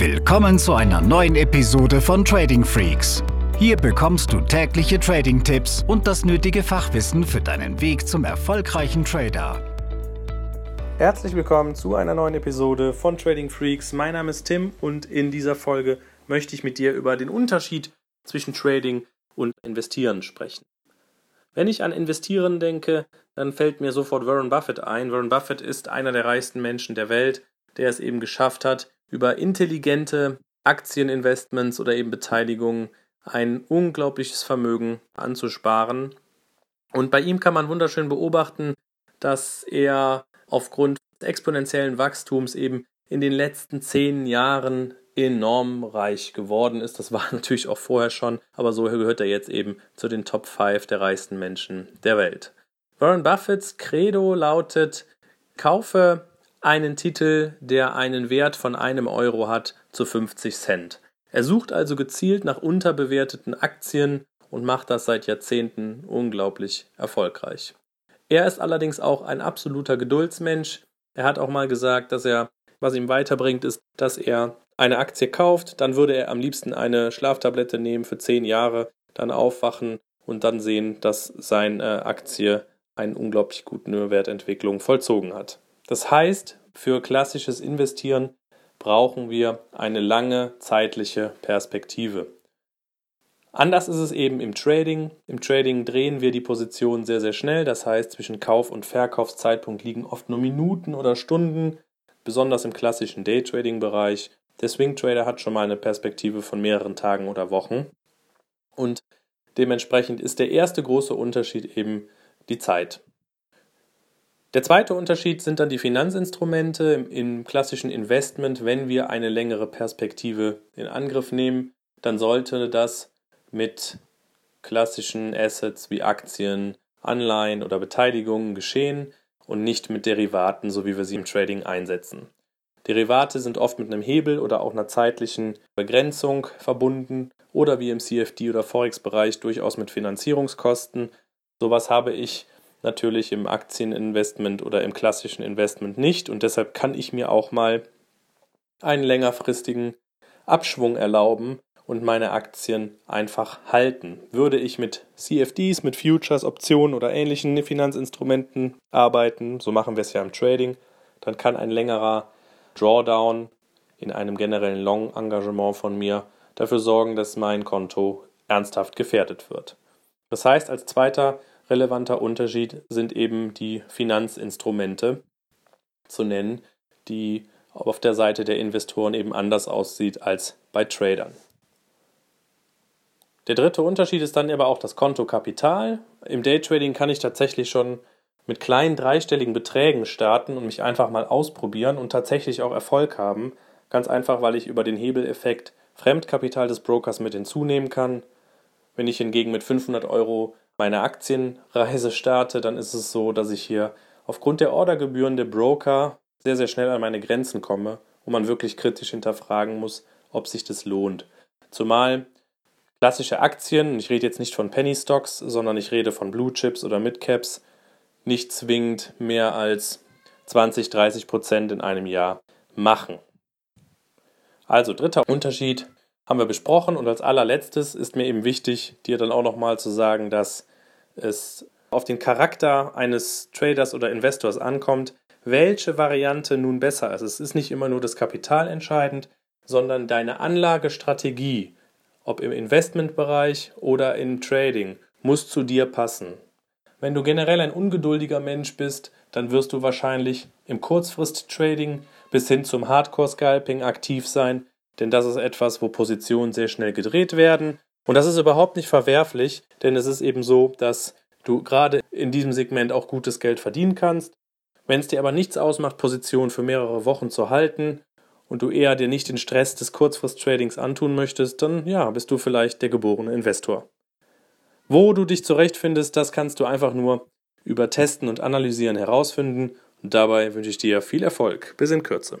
Willkommen zu einer neuen Episode von Trading Freaks. Hier bekommst du tägliche Trading-Tipps und das nötige Fachwissen für deinen Weg zum erfolgreichen Trader. Herzlich willkommen zu einer neuen Episode von Trading Freaks. Mein Name ist Tim und in dieser Folge möchte ich mit dir über den Unterschied zwischen Trading und Investieren sprechen. Wenn ich an Investieren denke, dann fällt mir sofort Warren Buffett ein. Warren Buffett ist einer der reichsten Menschen der Welt, der es eben geschafft hat, über intelligente Aktieninvestments oder eben Beteiligungen ein unglaubliches Vermögen anzusparen. Und bei ihm kann man wunderschön beobachten, dass er aufgrund exponentiellen Wachstums eben in den letzten zehn Jahren enorm reich geworden ist. Das war natürlich auch vorher schon, aber so gehört er jetzt eben zu den Top 5 der reichsten Menschen der Welt. Warren Buffetts Credo lautet, kaufe einen Titel, der einen Wert von einem Euro hat, zu 50 Cent. Er sucht also gezielt nach unterbewerteten Aktien und macht das seit Jahrzehnten unglaublich erfolgreich. Er ist allerdings auch ein absoluter Geduldsmensch. Er hat auch mal gesagt, dass er, was ihm weiterbringt, ist, dass er eine Aktie kauft, dann würde er am liebsten eine Schlaftablette nehmen für 10 Jahre, dann aufwachen und dann sehen, dass seine Aktie eine unglaublich gute Wertentwicklung vollzogen hat. Das heißt, für klassisches Investieren brauchen wir eine lange zeitliche Perspektive. Anders ist es eben im Trading. Im Trading drehen wir die Position sehr, sehr schnell. Das heißt, zwischen Kauf- und Verkaufszeitpunkt liegen oft nur Minuten oder Stunden, besonders im klassischen Daytrading-Bereich. Der Swing Trader hat schon mal eine Perspektive von mehreren Tagen oder Wochen. Und dementsprechend ist der erste große Unterschied eben die Zeit. Der zweite Unterschied sind dann die Finanzinstrumente im, klassischen Investment. Wenn wir eine längere Perspektive in Angriff nehmen, dann sollte das mit klassischen Assets wie Aktien, Anleihen oder Beteiligungen geschehen und nicht mit Derivaten, so wie wir sie im Trading einsetzen. Derivate sind oft mit einem Hebel oder auch einer zeitlichen Begrenzung verbunden oder wie im CFD oder Forex-Bereich durchaus mit Finanzierungskosten. Sowas habe ich natürlich im Aktieninvestment oder im klassischen Investment nicht und deshalb kann ich mir auch mal einen längerfristigen Abschwung erlauben und meine Aktien einfach halten. Würde ich mit CFDs, mit Futures, Optionen oder ähnlichen Finanzinstrumenten arbeiten, so machen wir es ja im Trading, dann kann ein längerer Drawdown in einem generellen Long-Engagement von mir dafür sorgen, dass mein Konto ernsthaft gefährdet wird. Das heißt, als zweiter relevanter Unterschied sind eben die Finanzinstrumente zu nennen, die auf der Seite der Investoren eben anders aussieht als bei Tradern. Der dritte Unterschied ist dann aber auch das Kontokapital. Im Daytrading kann ich tatsächlich schon mit kleinen dreistelligen Beträgen starten und mich einfach mal ausprobieren und tatsächlich auch Erfolg haben. Ganz einfach, weil ich über den Hebeleffekt Fremdkapital des Brokers mit hinzunehmen kann. Wenn ich hingegen mit 500 Euro meine Aktienreise starte, dann ist es so, dass ich hier aufgrund der Ordergebühren der Broker sehr, sehr schnell an meine Grenzen komme und man wirklich kritisch hinterfragen muss, ob sich das lohnt. Zumal klassische Aktien, ich rede jetzt nicht von Penny Stocks, sondern ich rede von Blue Chips oder Mid Caps, nicht zwingend mehr als 20, 30 Prozent in einem Jahr machen. Also dritter Unterschied haben wir besprochen und als allerletztes ist mir eben wichtig, dir dann auch nochmal zu sagen, dass es auf den Charakter eines Traders oder Investors ankommt, welche Variante nun besser ist. Es ist nicht immer nur das Kapital entscheidend, sondern deine Anlagestrategie, ob im Investmentbereich oder im Trading, muss zu dir passen. Wenn du generell ein ungeduldiger Mensch bist, dann wirst du wahrscheinlich im Kurzfrist-Trading bis hin zum Hardcore-Scalping aktiv sein, denn das ist etwas, wo Positionen sehr schnell gedreht werden und das ist überhaupt nicht verwerflich, denn es ist eben so, dass du gerade in diesem Segment auch gutes Geld verdienen kannst. Wenn es dir aber nichts ausmacht, Positionen für mehrere Wochen zu halten und du eher dir nicht den Stress des Kurzfrist-Tradings antun möchtest, dann ja, bist du vielleicht der geborene Investor. Wo du dich zurechtfindest, das kannst du einfach nur über Testen und Analysieren herausfinden. Und dabei wünsche ich dir viel Erfolg. Bis in Kürze.